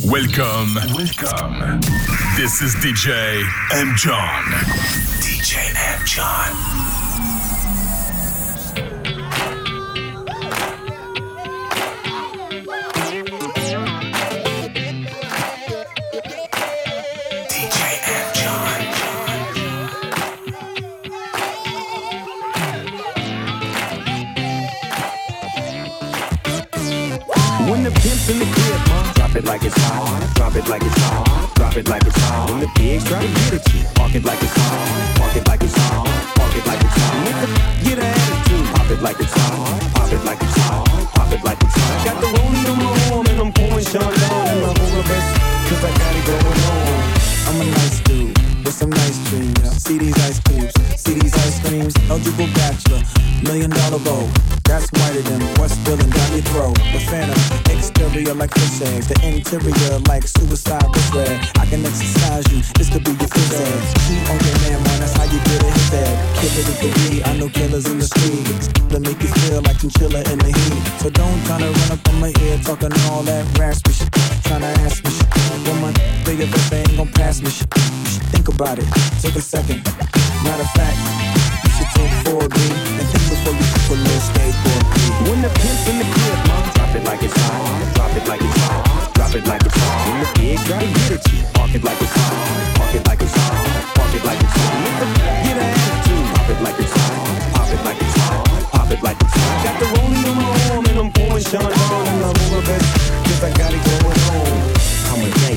Welcome, welcome. This is DJ M. John. DJ M. John. It like it's hot. Drop it like it's hot. Drop it like it's hot. When the pigs try to get at you, park it like it's hot. Park it like it's hot. Park it like it's hot. Get an attitude. Pop it like it's hot. Pop it like it's hot. Pop it like it's hot. Got the rollie on my arm and I'm pouring Sean down in my whole best. Cause I got it going on. I'm a nice dude with some nice dreams. See these ice cubes, see these ice creams. Eligible bachelor, million dollar bow. That's whiter than what's spilling down your throat. The phantom, exterior like fish eggs, the interior like suicide was red. I can exercise you, this could be your phys ed. Cheat on your man, man, that's how you get it his head. Killer with the weed, I know killers in the streets. They make you feel like chinchilla in the heat. So don't tryna run up on my ear talking all that raspy shit. Tryna ask me shit. Woman, bigger if they ain't gon' pass me shit. Think about it, take a second. Matter of fact, you should take 4B and think before you put a little skateboard. When the pimp's in the crib, mom, drop it like it's hot. Drop it like it's hot. Drop it like it's hot. When the get at you, park it like it's hot. Park it like it's hot. Park it like it's hot. Get an attitude. Pop it like it's hot. Pop it like it's hot. Pop it like it's hot. Got the rollie on my arm and I'm pouring Sean and I'm over best. Cause I got it going on.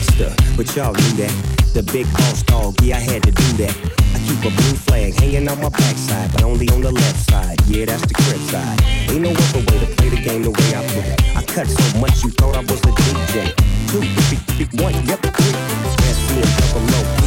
A gangster, but y'all knew that. The big boss dog, yeah, I had to do that. I keep a blue flag hanging on my backside, but only on the left side. Yeah, that's the crib side. Ain't no other way to play the game the way I play. I cut so much you thought I was a DJ. Two, three, three, one, yep, three. Best friend, double low,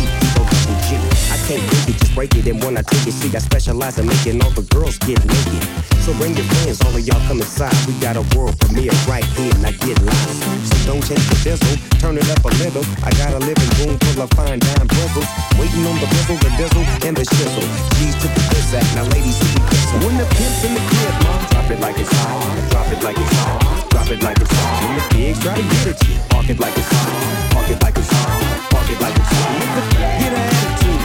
can't break it, just break it. And when I take it, see, I specialize in making all the girls get naked. So bring your friends, all of y'all come inside. We got a world premiere right here, and I get live. So don't change the bizzle, turn it up a little. I got a living room full of fine dime bristles. Waiting on the bizzle, the dizzle, and the shizzle. G's to the biz act, now ladies, see whistle. When the pimp's in the crib, mom, drop it like it's hot. Drop it like it's hot. Drop it like it's hot. When the pigs try to get at you, park it like it's hot. Park it like it's hot. Park it like it's hot. Get attitude,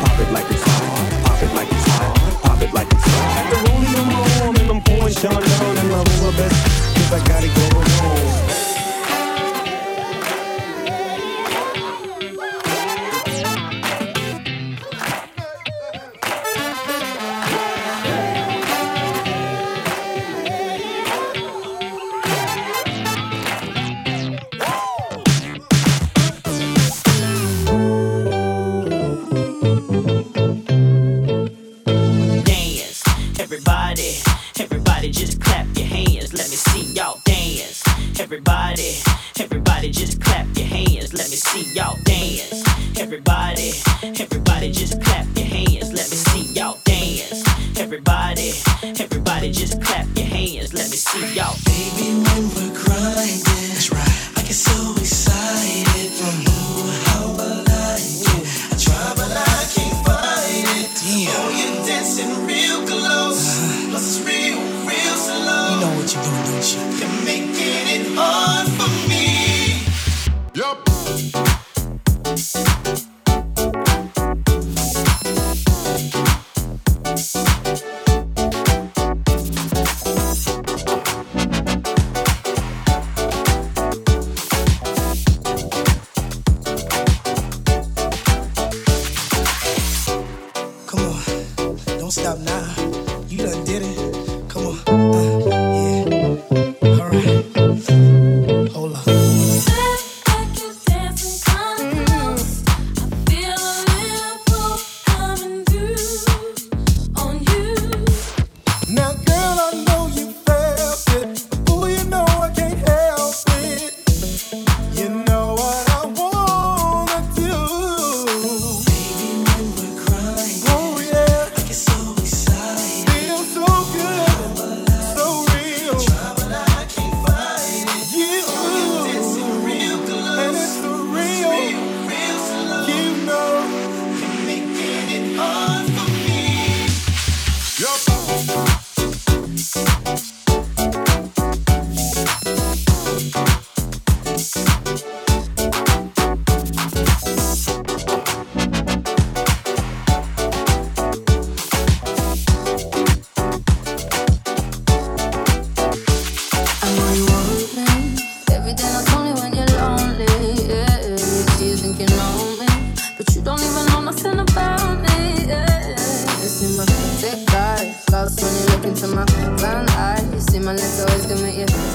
pop it like it's hot. Pop it like it's hot. Pop it like it's hot. The rollie on my arm and I'm pouring Sean down and I'm. Cause I got it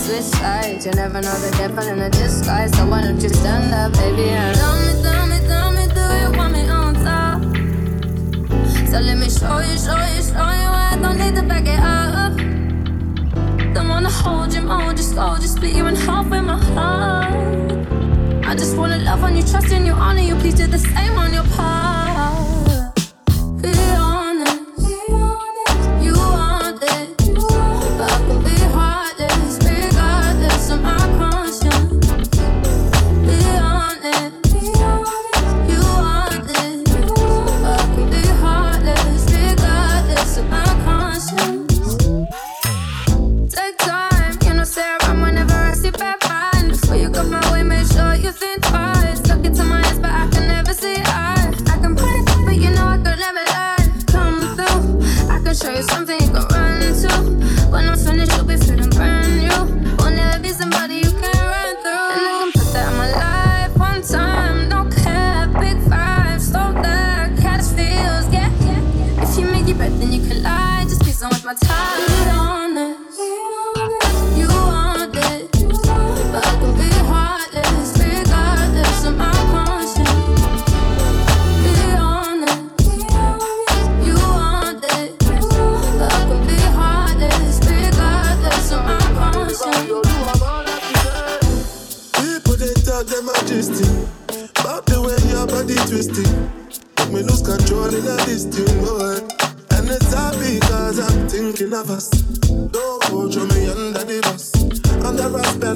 switch sides. You never know the difference in a disguise. So why don't you stand up, baby? And tell me, tell me, tell me, do you want me on top? So let me show you, show you, show you. I don't need to back it up. Don't wanna hold you, more, just go, just split you in half with my heart. I just wanna love on you, trust in you, honor you. Please do the same on your part. Yeah.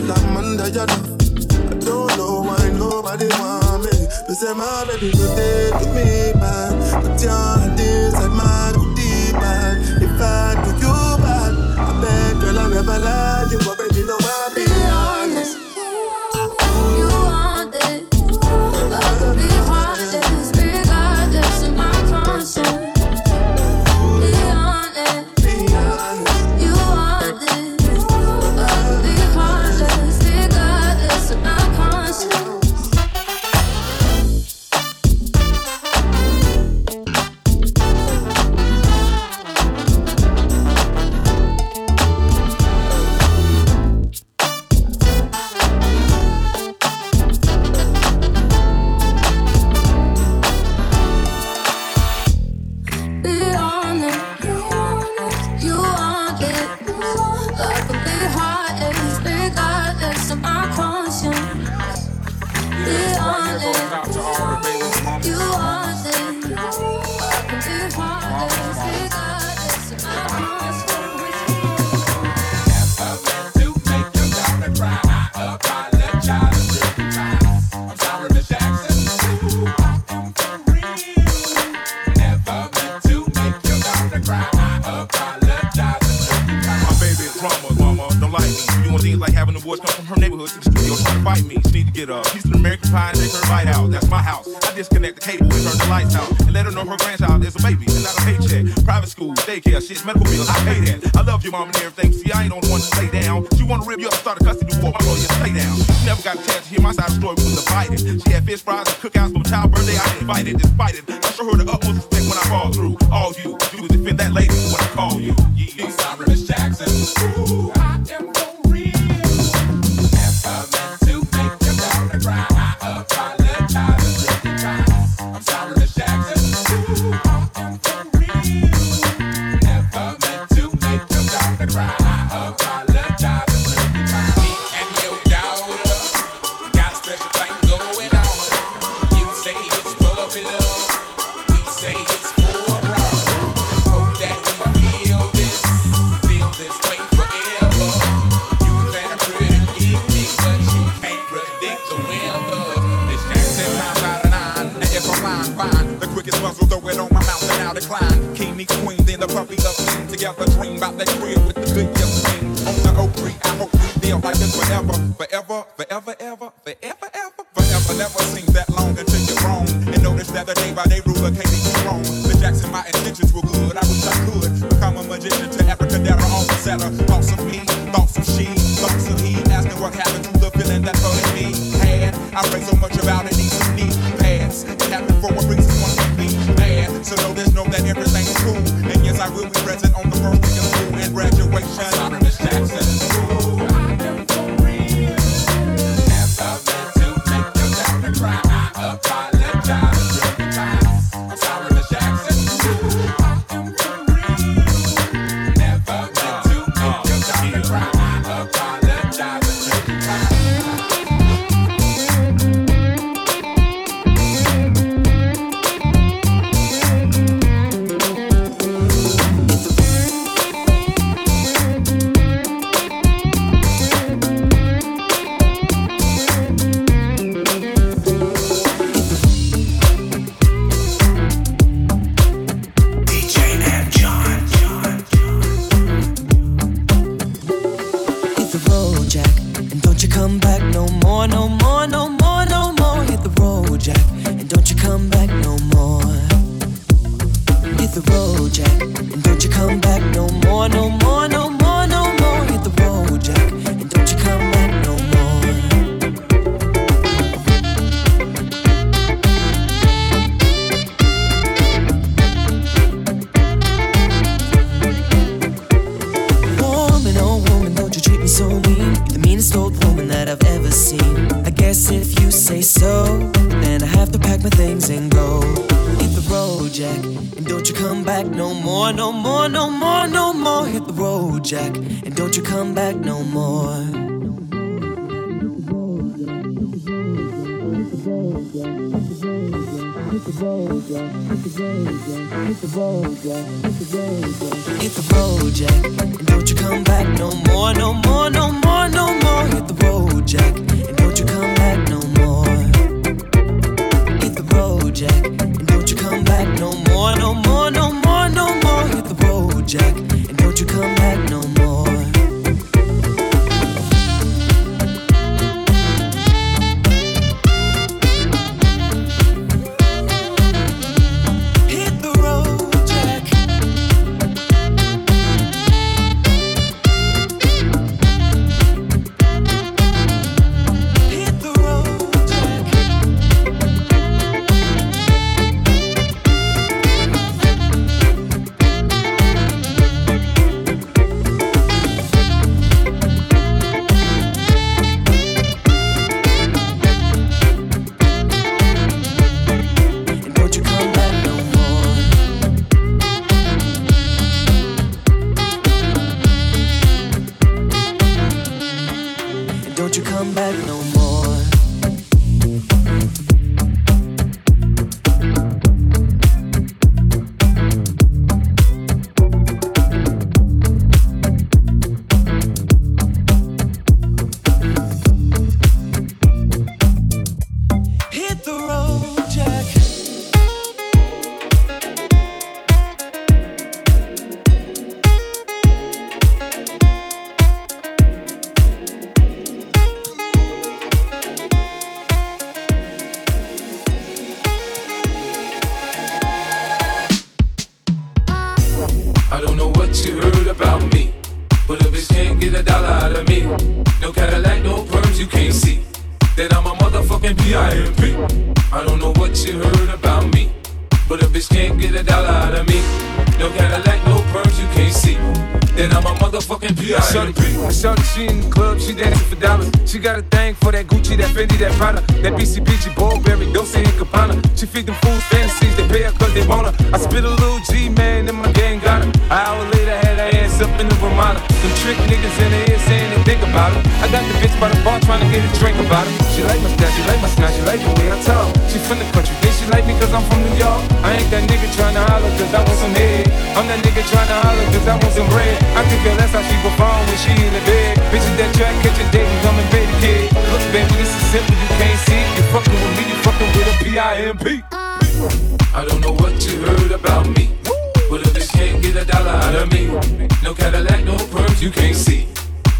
but I'm under your love. I don't know why nobody want me. But say my baby go take to me back. but your hand inside my deep, man. If I do you bad, I beg girl I'll never lie. You She had fish fries and cookouts from child birthday. I invited, despite it. I show her the utmost respect when I fall through. All you do is defend that lady when I call you. Yeah. Sorry, Miss Jackson. Ooh, I am I got the bitch by the bar trying to get a drink about it. She like my style, she like my smile, she like the way I talk. She from the country, bitch, she like me cause I'm from New York. I ain't that nigga trying to holler cause I want some head. I'm that nigga trying to holler cause I want some bread. I can tell that's how she perform when she in the bed. Bitches that track, catch a date and come and pay the kid. Look, baby, this is simple, you can't see. You fucking with me, you fucking with a P-I-M-P. I don't know what you heard about me, but if this can't get a dollar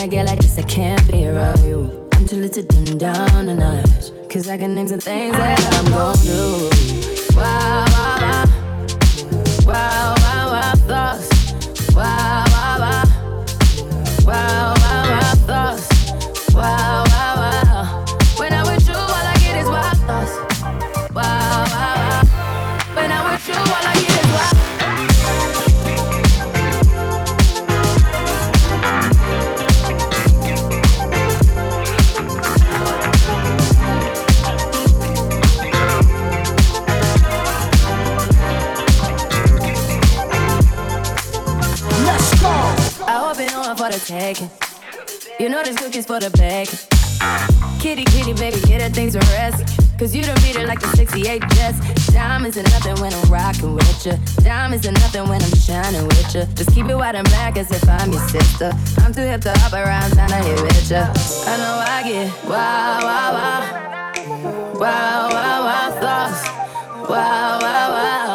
when I get like this, I can't be around you. I'm too little to dim down a notch. Cause I can name some things that I'm gon' do. Wow, bag. You know this cookie's for the bag. Kitty, kitty, baby, get a thing to rest. Cause you don't beat it like the 68 Jets. Diamonds are nothing when I'm rocking with ya. Diamonds are nothing when I'm shining with ya. Just keep it white and black as if I'm your sister. I'm too hip to hop around, time to hit with ya. I know I get wow, wow, wow. Wow, wow, wow, thoughts. Wow, wow, wow.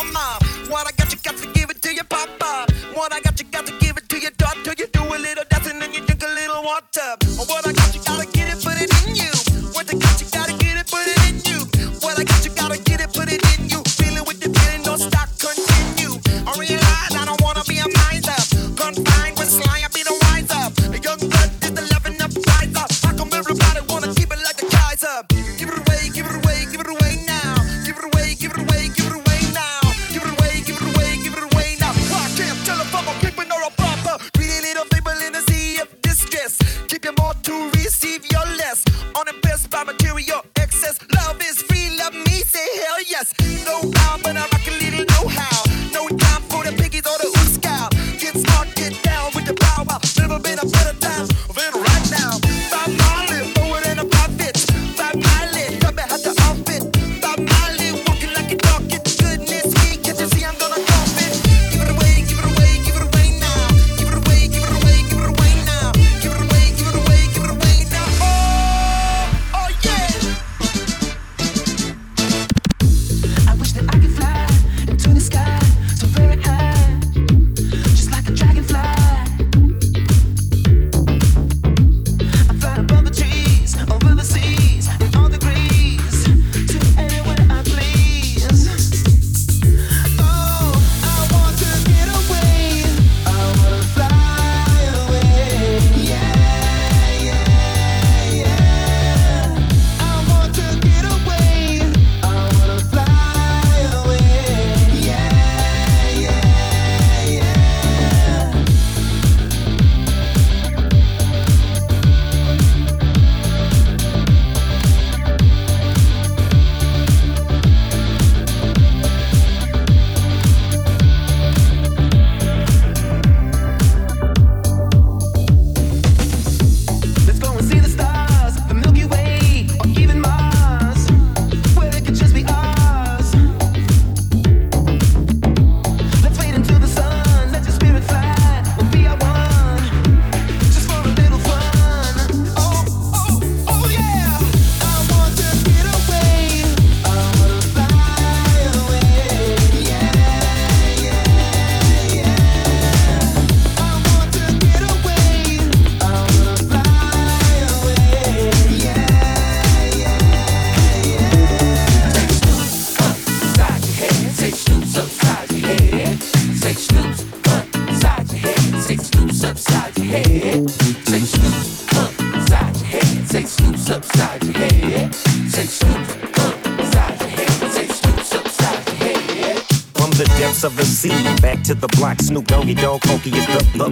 What I got, you got to give it to your papa. What I got, you got to give it to your daughter. You do a little dancing and you drink a little water. What I got, you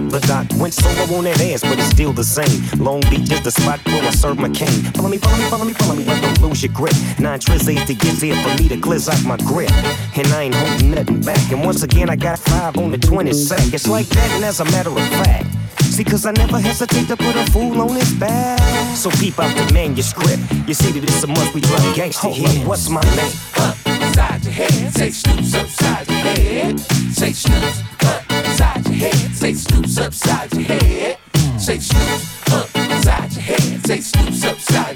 The dot Went solo on that ass, but it's still the same. Long Beach is the spot where I serve my cane. Follow me, follow me, follow me, follow me, but don't lose your grip. Nine trizzies to get here for me to glizz out my grip. And I ain't holding nothing back. And once again, I got five on the 20 sack. It's like that, and as a matter of fact. See, cause I never hesitate to put a fool on his back. So peep out the manuscript. You see that it's a must we drug gangsta here. Up, what's my name? Upside your head. Say Snoop's upside your head. Say Snoop's Say Snoop's upside your head. Say Snoop's upside your head. Say Snoop's upside.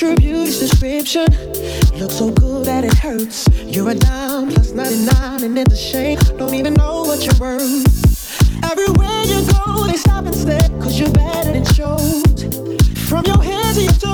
match your beauty's description. looks so good that it hurts. You're a dime plus 99, and it's a shame. Don't even know what you're worth. Everywhere you go, they stop and stare, cause you're better than shows. From your head to your toes.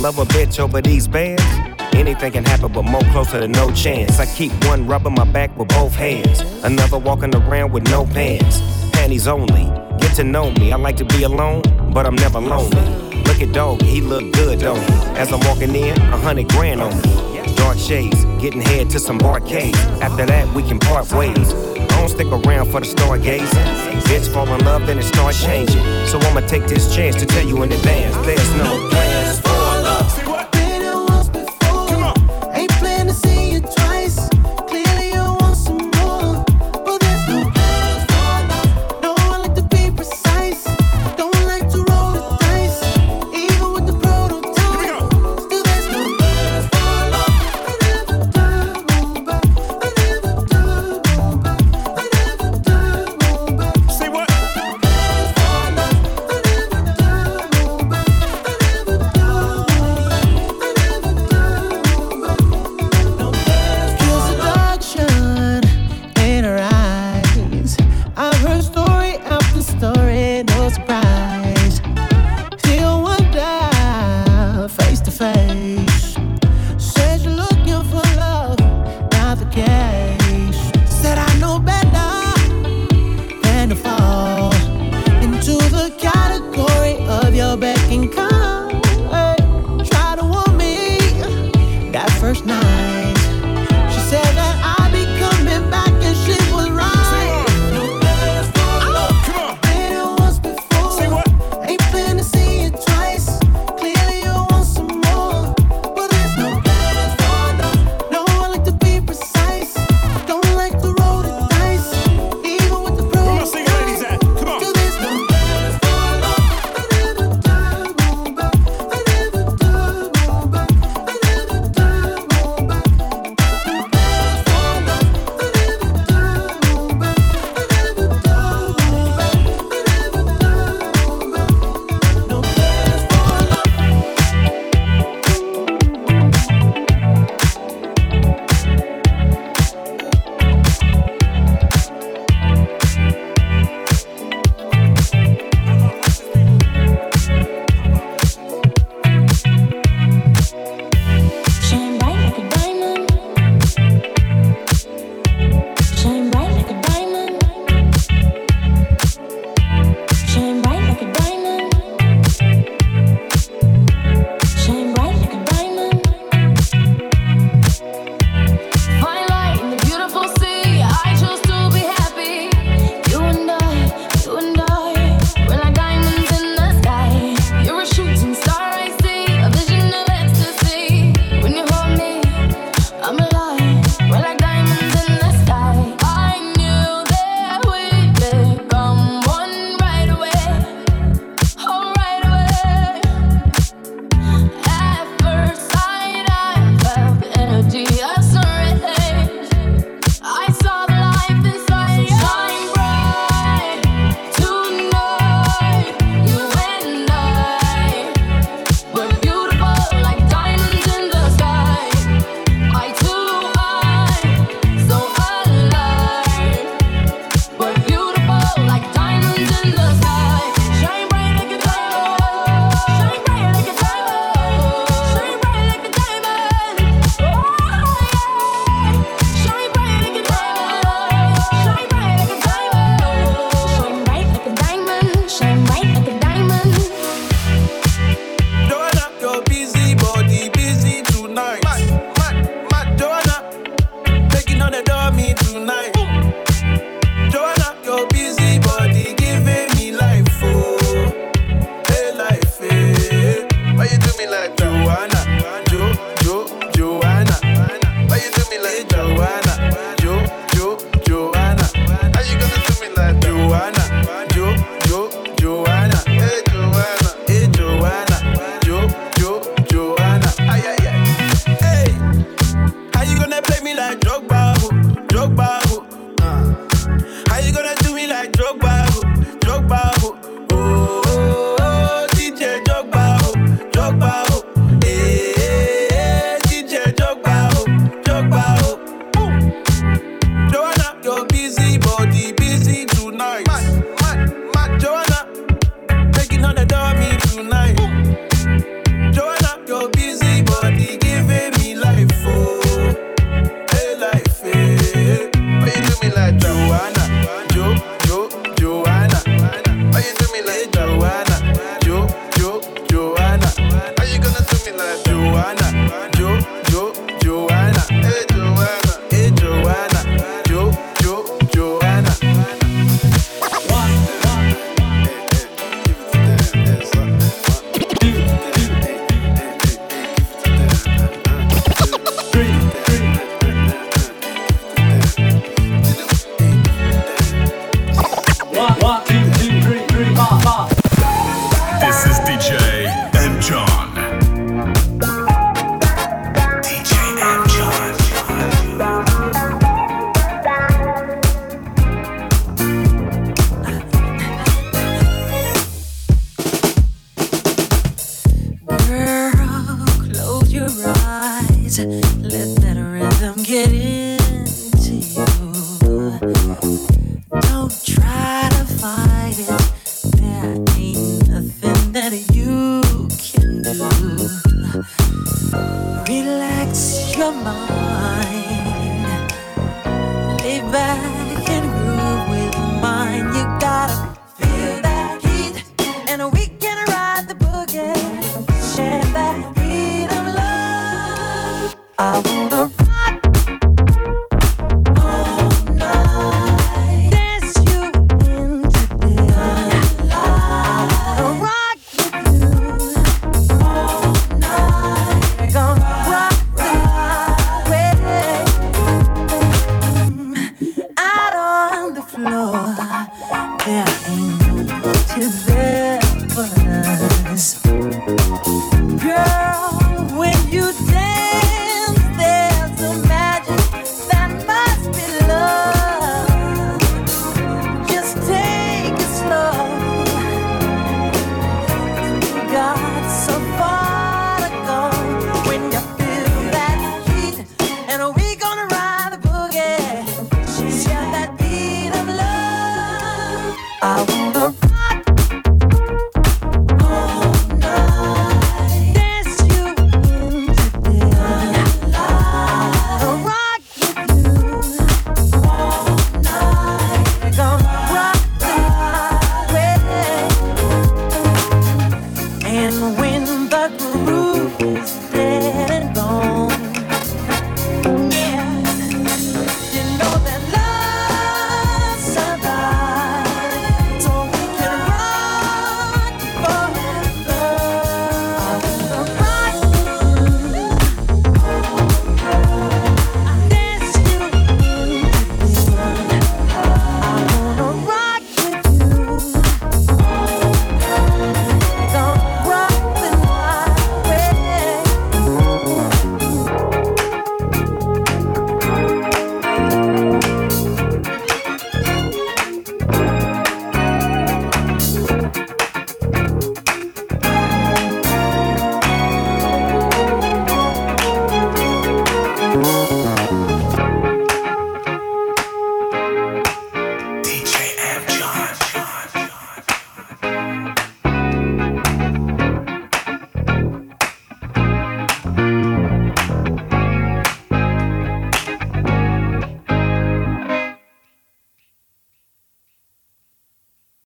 Love a bitch over these bands? Anything can happen, but more closer to no chance. I keep one rubbing my back with both hands, another walking around with no pants. Panties only. Get to know me. I like to be alone, but I'm never lonely. Look at Dog, he look good, he? As I'm walking in, a hundred grand on me. Dark shades, getting head to some barcades. After that, we can part ways. Don't stick around for the stargazing. Bitch fall in love, then it start changing. So I'ma take this chance to tell you in advance. There's no plans